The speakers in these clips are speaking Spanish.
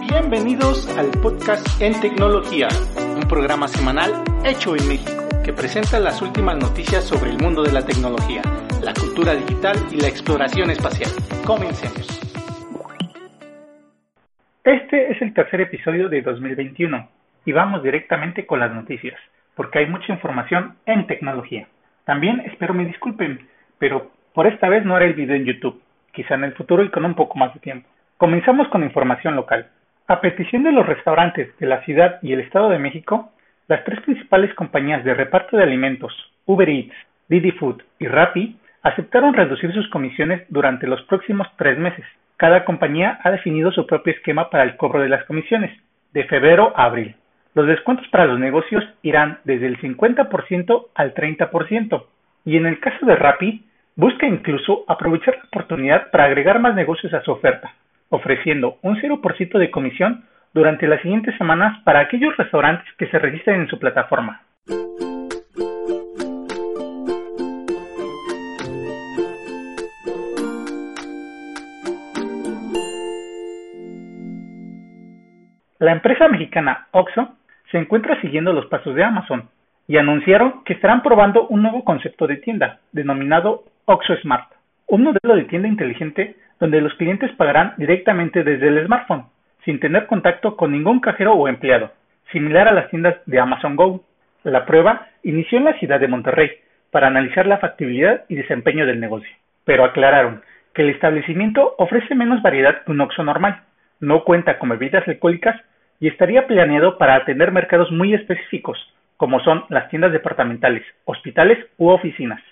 Bienvenidos al podcast En Tecnología, un programa semanal hecho en México que presenta las últimas noticias sobre el mundo de la tecnología, la cultura digital y la exploración espacial. Comencemos. Este es el tercer episodio de 2021 y vamos directamente con las noticias, porque hay mucha información en tecnología. También espero me disculpen, pero por esta vez no haré el video en YouTube, quizá en el futuro y con un poco más de tiempo. Comenzamos con información local. A petición de los restaurantes de la ciudad y el Estado de México, las tres principales compañías de reparto de alimentos, Uber Eats, Didi Food y Rappi, aceptaron reducir sus comisiones durante los próximos tres meses. Cada compañía ha definido su propio esquema para el cobro de las comisiones, de febrero a abril. Los descuentos para los negocios irán desde el 50% al 30%, y en el caso de Rappi, busca incluso aprovechar la oportunidad para agregar más negocios a su oferta ofreciendo un 0% de comisión durante las siguientes semanas para aquellos restaurantes que se registren en su plataforma. La empresa mexicana Oxxo se encuentra siguiendo los pasos de Amazon y anunciaron que estarán probando un nuevo concepto de tienda denominado Oxxo Smart, un modelo de tienda inteligente donde los clientes pagarán directamente desde el smartphone, sin tener contacto con ningún cajero o empleado, similar a las tiendas de Amazon Go. La prueba inició en la ciudad de Monterrey para analizar la factibilidad y desempeño del negocio, pero aclararon que el establecimiento ofrece menos variedad que un Oxxo normal, no cuenta con bebidas alcohólicas y estaría planeado para atender mercados muy específicos, como son las tiendas departamentales, hospitales u oficinas.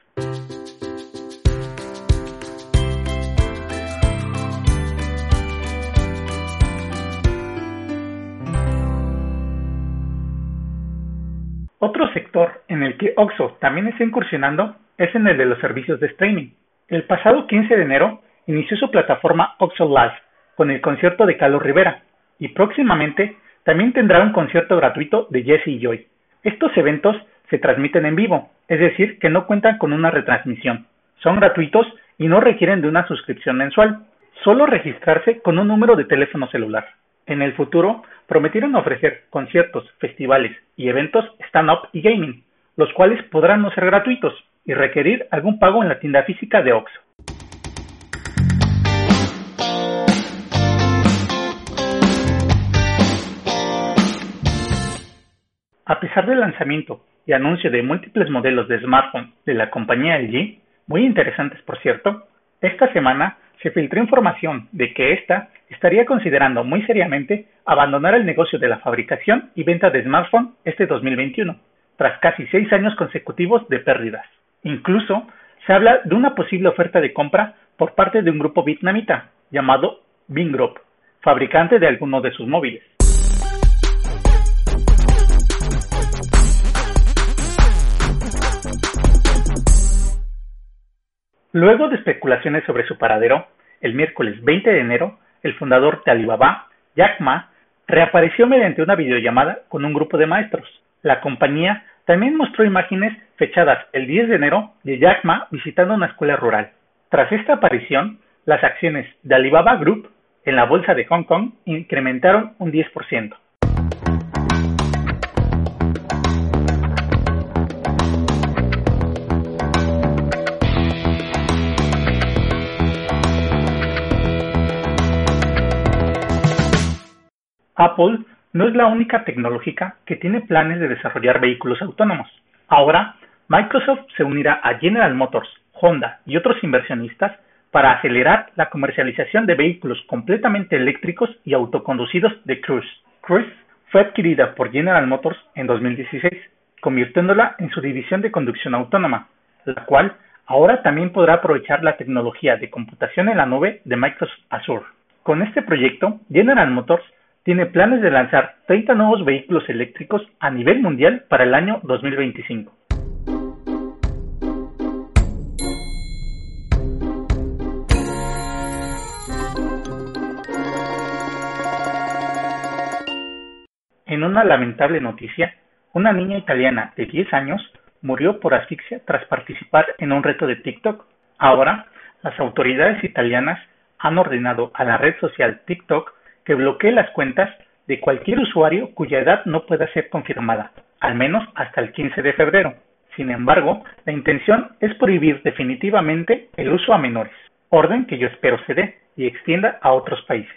Otro sector en el que OXO también está incursionando es en el de los servicios de streaming. El pasado 15 de enero inició su plataforma OXO Live con el concierto de Carlos Rivera y próximamente también tendrá un concierto gratuito de Jesse y Joy. Estos eventos se transmiten en vivo, es decir, que no cuentan con una retransmisión. Son gratuitos y no requieren de una suscripción mensual, solo registrarse con un número de teléfono celular. En el futuro, prometieron ofrecer conciertos, festivales y eventos stand-up y gaming, los cuales podrán no ser gratuitos y requerir algún pago en la tienda física de Oxxo. A pesar del lanzamiento y anuncio de múltiples modelos de smartphone de la compañía LG, muy interesantes por cierto, esta semana se filtró información de que ésta estaría considerando muy seriamente abandonar el negocio de la fabricación y venta de smartphones este 2021, tras casi seis años consecutivos de pérdidas. Incluso se habla de una posible oferta de compra por parte de un grupo vietnamita llamado Bing Group, fabricante de algunos de sus móviles. Luego de especulaciones sobre su paradero, el miércoles 20 de enero, el fundador de Alibaba, Jack Ma, reapareció mediante una videollamada con un grupo de maestros. La compañía también mostró imágenes fechadas el 10 de enero de Jack Ma visitando una escuela rural. Tras esta aparición, las acciones de Alibaba Group en la bolsa de Hong Kong incrementaron un 10%. Apple no es la única tecnológica que tiene planes de desarrollar vehículos autónomos. Ahora, Microsoft se unirá a General Motors, Honda y otros inversionistas para acelerar la comercialización de vehículos completamente eléctricos y autoconducidos de Cruise. Cruise fue adquirida por General Motors en 2016, convirtiéndola en su división de conducción autónoma, la cual ahora también podrá aprovechar la tecnología de computación en la nube de Microsoft Azure. Con este proyecto, General Motors tiene planes de lanzar 30 nuevos vehículos eléctricos a nivel mundial para el año 2025. En una lamentable noticia, una niña italiana de 10 años murió por asfixia tras participar en un reto de TikTok. Ahora, las autoridades italianas han ordenado a la red social TikTok que bloquee las cuentas de cualquier usuario cuya edad no pueda ser confirmada, al menos hasta el 15 de febrero. Sin embargo, la intención es prohibir definitivamente el uso a menores, orden que yo espero se dé y extienda a otros países.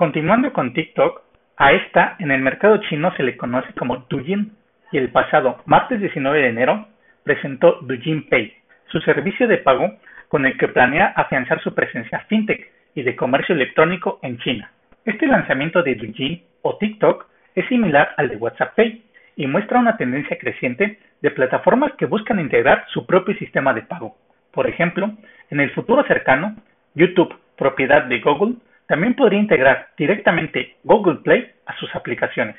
Continuando con TikTok, a esta en el mercado chino se le conoce como Douyin y el pasado martes 19 de enero presentó Douyin Pay, su servicio de pago con el que planea afianzar su presencia fintech y de comercio electrónico en China. Este lanzamiento de Douyin o TikTok es similar al de WhatsApp Pay y muestra una tendencia creciente de plataformas que buscan integrar su propio sistema de pago. Por ejemplo, en el futuro cercano, YouTube, propiedad de Google, también podría integrar directamente Google Play a sus aplicaciones.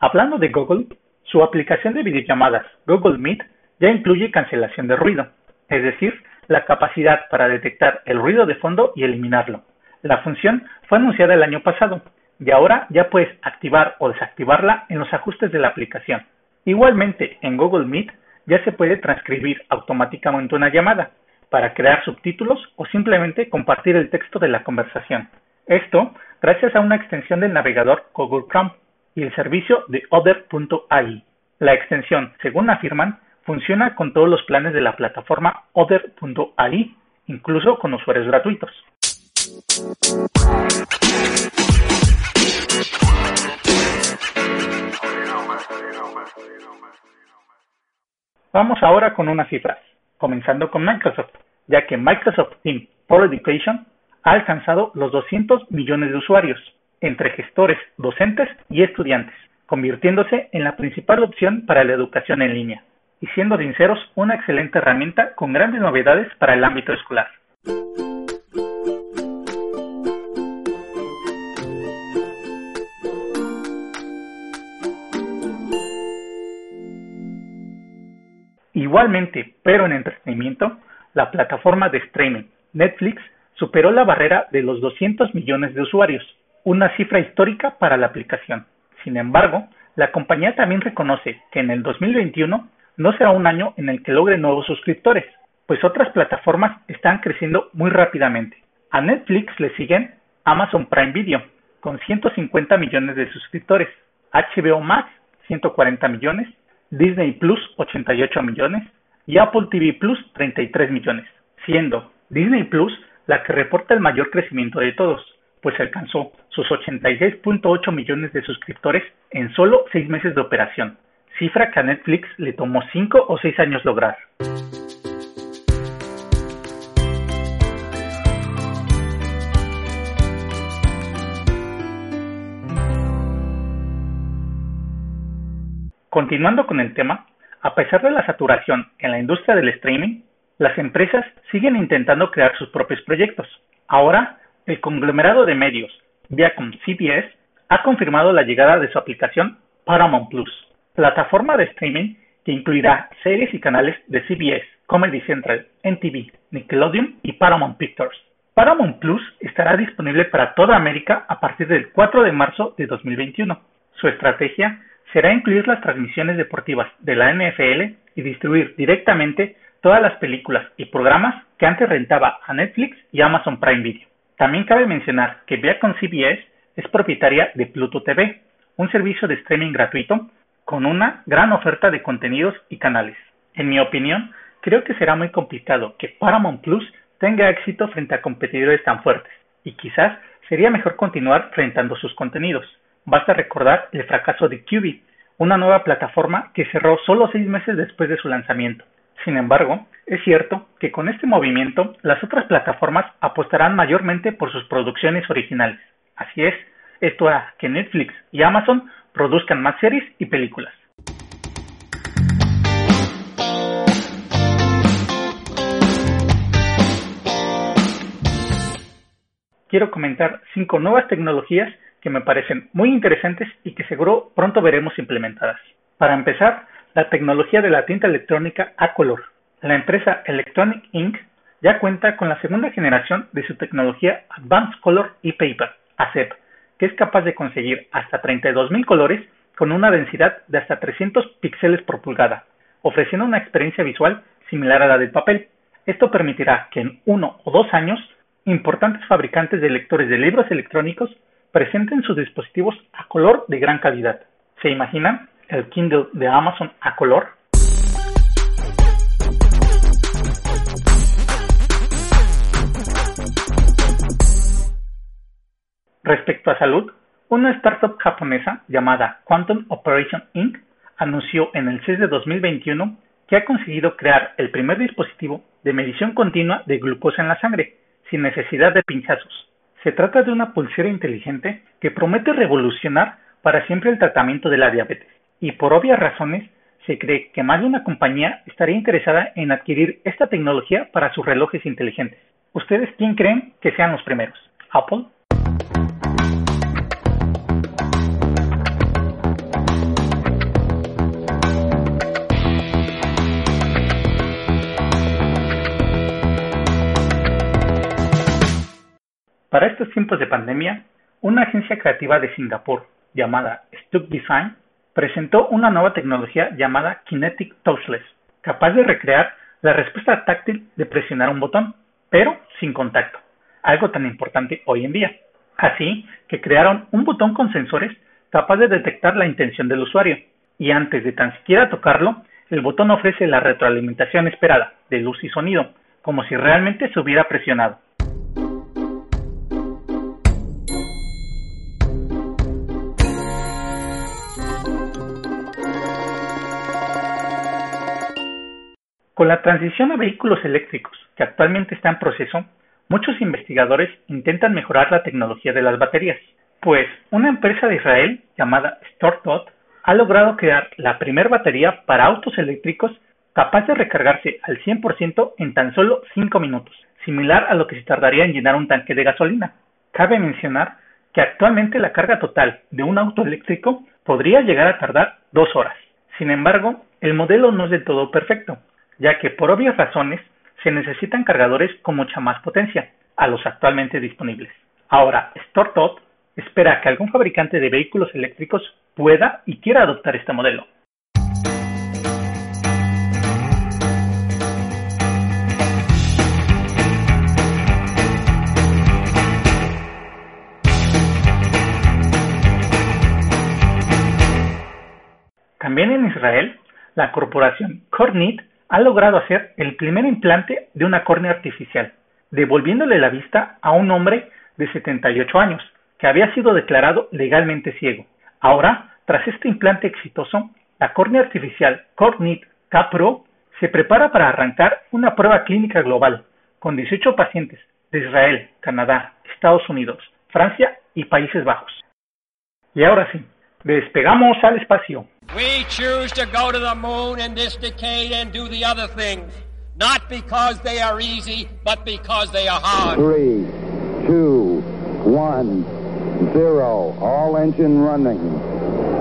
Hablando de Google, su aplicación de videollamadas Google Meet ya incluye cancelación de ruido, es decir, la capacidad para detectar el ruido de fondo y eliminarlo. La función fue anunciada el año pasado y ahora ya puedes activar o desactivarla en los ajustes de la aplicación. Igualmente, en Google Meet ya se puede transcribir automáticamente una llamada para crear subtítulos o simplemente compartir el texto de la conversación. Esto gracias a una extensión del navegador Google Chrome y el servicio de Other.ai. La extensión, según afirman, funciona con todos los planes de la plataforma Other.ai, incluso con usuarios gratuitos. Vamos ahora con unas cifras, comenzando con Microsoft, ya que Microsoft Team for Education ha alcanzado los 200 millones de usuarios, entre gestores, docentes y estudiantes, convirtiéndose en la principal opción para la educación en línea, y siendo sinceros, una excelente herramienta con grandes novedades para el ámbito escolar. Igualmente, pero en entretenimiento, la plataforma de streaming Netflix superó la barrera de los 200 millones de usuarios, una cifra histórica para la aplicación. Sin embargo, la compañía también reconoce que en el 2021 no será un año en el que logre nuevos suscriptores, pues otras plataformas están creciendo muy rápidamente. A Netflix le siguen Amazon Prime Video, con 150 millones de suscriptores, HBO Max, 140 millones, Disney Plus 88 millones y Apple TV Plus 33 millones, siendo Disney Plus la que reporta el mayor crecimiento de todos, pues alcanzó sus 86.8 millones de suscriptores en solo 6 meses de operación, cifra que a Netflix le tomó 5 o 6 años lograr. Continuando con el tema, a pesar de la saturación en la industria del streaming, las empresas siguen intentando crear sus propios proyectos. Ahora, el conglomerado de medios, Viacom CBS, ha confirmado la llegada de su aplicación Paramount Plus, plataforma de streaming que incluirá series y canales de CBS, Comedy Central, NTV, Nickelodeon y Paramount Pictures. Paramount Plus estará disponible para toda América a partir del 4 de marzo de 2021. Su estrategia será incluir las transmisiones deportivas de la NFL y distribuir directamente todas las películas y programas que antes rentaba a Netflix y Amazon Prime Video. También cabe mencionar que Viacom CBS es propietaria de Pluto TV, un servicio de streaming gratuito con una gran oferta de contenidos y canales. En mi opinión, creo que será muy complicado que Paramount Plus tenga éxito frente a competidores tan fuertes, y quizás sería mejor continuar rentando sus contenidos. Basta recordar el fracaso de Qubit, una nueva plataforma que cerró solo seis meses después de su lanzamiento. Sin embargo, es cierto que con este movimiento las otras plataformas apostarán mayormente por sus producciones originales. Así es, esto hará que Netflix y Amazon produzcan más series y películas. quiero comentar cinco nuevas tecnologías que me parecen muy interesantes y que seguro pronto veremos implementadas. Para empezar, la tecnología de la tinta electrónica a color. La empresa Electronic Ink ya cuenta con la segunda generación de su tecnología Advanced Color e Paper, ACEP, que es capaz de conseguir hasta 32.000 colores con una densidad de hasta 300 píxeles por pulgada, ofreciendo una experiencia visual similar a la del papel. Esto permitirá que en uno o dos años importantes fabricantes de lectores de libros electrónicos presenten sus dispositivos a color de gran calidad. ¿Se imaginan el Kindle de Amazon a color? Respecto a salud, una startup japonesa llamada Quantum Operation Inc. anunció en el CES de 2021 que ha conseguido crear el primer dispositivo de medición continua de glucosa en la sangre, sin necesidad de pinchazos. Se trata de una pulsera inteligente que promete revolucionar para siempre el tratamiento de la diabetes, y por obvias razones se cree que más de una compañía estaría interesada en adquirir esta tecnología para sus relojes inteligentes. ¿Ustedes quién creen que sean los primeros? ¿Apple? Para estos tiempos de pandemia, una agencia creativa de Singapur llamada Stuck Design presentó una nueva tecnología llamada Kinetic Touchless, capaz de recrear la respuesta táctil de presionar un botón, pero sin contacto, algo tan importante hoy en día. Así que crearon un botón con sensores capaz de detectar la intención del usuario, y antes de tan siquiera tocarlo, el botón ofrece la retroalimentación esperada de luz y sonido, como si realmente se hubiera presionado. Con la transición a vehículos eléctricos, que actualmente está en proceso, muchos investigadores intentan mejorar la tecnología de las baterías, pues una empresa de Israel llamada StoreTot ha logrado crear la primera batería para autos eléctricos capaz de recargarse al 100% en tan solo 5 minutos, similar a lo que se tardaría en llenar un tanque de gasolina. Cabe mencionar que actualmente la carga total de un auto eléctrico podría llegar a tardar 2 horas. Sin embargo, el modelo no es del todo perfecto, ya que por obvias razones se necesitan cargadores con mucha más potencia a los actualmente disponibles. Ahora, StoreTot espera que algún fabricante de vehículos eléctricos pueda y quiera adoptar este modelo. También en Israel, la corporación Kornit ha logrado hacer el primer implante de una córnea artificial, devolviéndole la vista a un hombre de 78 años, que había sido declarado legalmente ciego. Ahora, tras este implante exitoso, la córnea artificial Cornit K-Pro se prepara para arrancar una prueba clínica global con 18 pacientes de Israel, Canadá, Estados Unidos, Francia y Países Bajos. Y ahora sí, despegamos al espacio. We choose to go to the moon in this decade and do the other things, not because they are easy, but because they are hard. Three, two, one, zero. All engine running.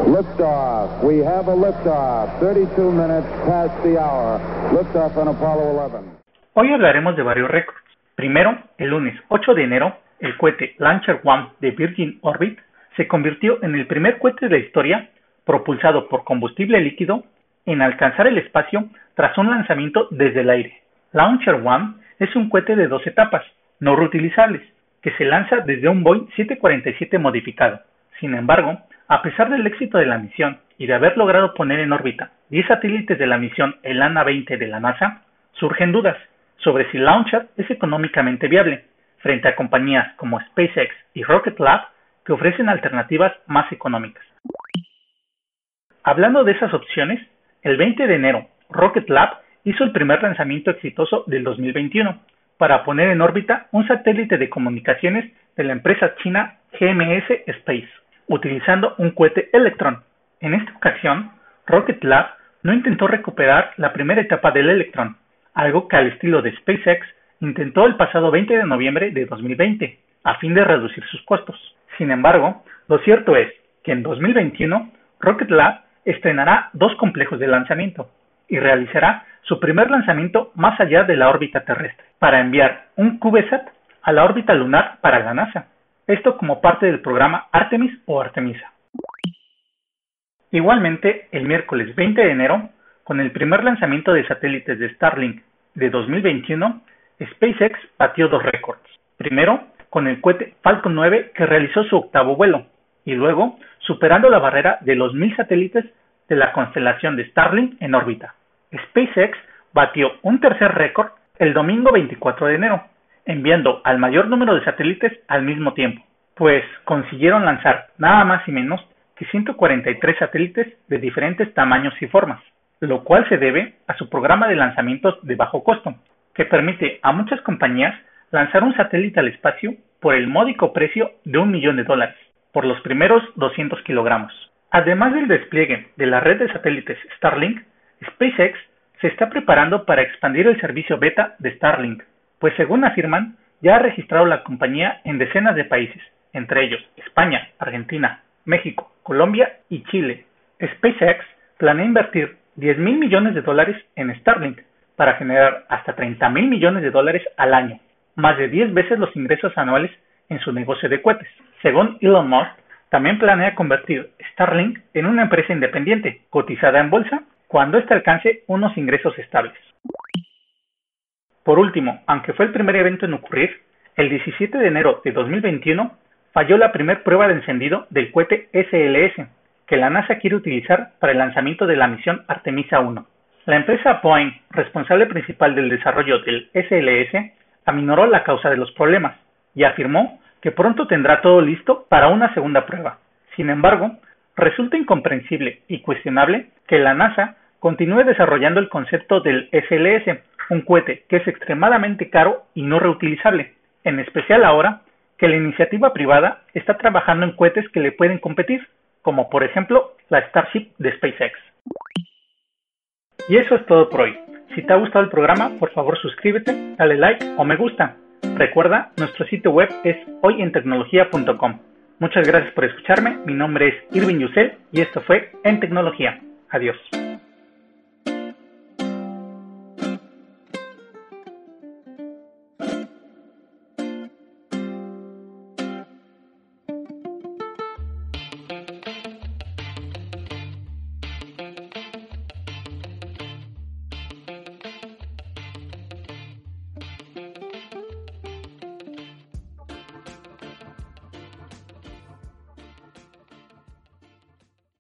Liftoff. We have a liftoff. 32 minutes past the hour. Liftoff on Apollo 11. Hoy hablaremos de varios récords. Primero, el lunes 8 de enero, el cohete Launcher One de Virgin Orbit se convirtió en el primer cohete de la historia propulsado por combustible líquido, en alcanzar el espacio tras un lanzamiento desde el aire. Launcher One es un cohete de dos etapas, no reutilizables, que se lanza desde un Boeing 747 modificado. Sin embargo, a pesar del éxito de la misión y de haber logrado poner en órbita 10 satélites de la misión ELANA 20 de la NASA, surgen dudas sobre si Launcher es económicamente viable, frente a compañías como SpaceX y Rocket Lab ofrecen alternativas más económicas. Hablando de esas opciones, el 20 de enero, Rocket Lab hizo el primer lanzamiento exitoso del 2021 para poner en órbita un satélite de comunicaciones de la empresa china GMS Space, utilizando un cohete Electron. En esta ocasión, Rocket Lab no intentó recuperar la primera etapa del Electron, algo que al estilo de SpaceX intentó el pasado 20 de noviembre de 2020, a fin de reducir sus costos. Sin embargo, lo cierto es que en 2021 Rocket Lab estrenará dos complejos de lanzamiento y realizará su primer lanzamiento más allá de la órbita terrestre, para enviar un CubeSat a la órbita lunar para la NASA, esto como parte del programa Artemis o Artemisa. Igualmente, el miércoles 20 de enero, con el primer lanzamiento de satélites de Starlink de 2021, SpaceX batió dos récords. Primero, con el cohete Falcon 9 que realizó su octavo vuelo, y luego superando la barrera de los mil satélites de la constelación de Starlink en órbita. SpaceX batió un tercer récord el domingo 24 de enero, enviando al mayor número de satélites al mismo tiempo, pues consiguieron lanzar nada más y menos que 143 satélites de diferentes tamaños y formas, lo cual se debe a su programa de lanzamientos de bajo costo, que permite a muchas compañías lanzar un satélite al espacio por el módico precio de un millón de dólares, por los primeros 200 kilogramos. Además del despliegue de la red de satélites Starlink, SpaceX se está preparando para expandir el servicio beta de Starlink, pues según afirman, ya ha registrado la compañía en decenas de países, entre ellos España, Argentina, México, Colombia y Chile. SpaceX planea invertir 10 mil millones de dólares en Starlink para generar hasta 30 mil millones de dólares al año, más de 10 veces los ingresos anuales en su negocio de cohetes. Según Elon Musk, también planea convertir Starlink en una empresa independiente, cotizada en bolsa, cuando éste alcance unos ingresos estables. Por último, aunque fue el primer evento en ocurrir, el 17 de enero de 2021 falló la primera prueba de encendido del cohete SLS, que la NASA quiere utilizar para el lanzamiento de la misión Artemisa 1. La empresa Boeing, responsable principal del desarrollo del SLS, aminoró la causa de los problemas y afirmó que pronto tendrá todo listo para una segunda prueba. Sin embargo, resulta incomprensible y cuestionable que la NASA continúe desarrollando el concepto del SLS, un cohete que es extremadamente caro y no reutilizable, en especial ahora que la iniciativa privada está trabajando en cohetes que le pueden competir, como por ejemplo la Starship de SpaceX. Y eso es todo por hoy. Si te ha gustado el programa, por favor suscríbete, dale like o me gusta. Recuerda, nuestro sitio web es hoyentecnología.com. Muchas gracias por escucharme, mi nombre es Irving Yusel y esto fue En Tecnología. Adiós.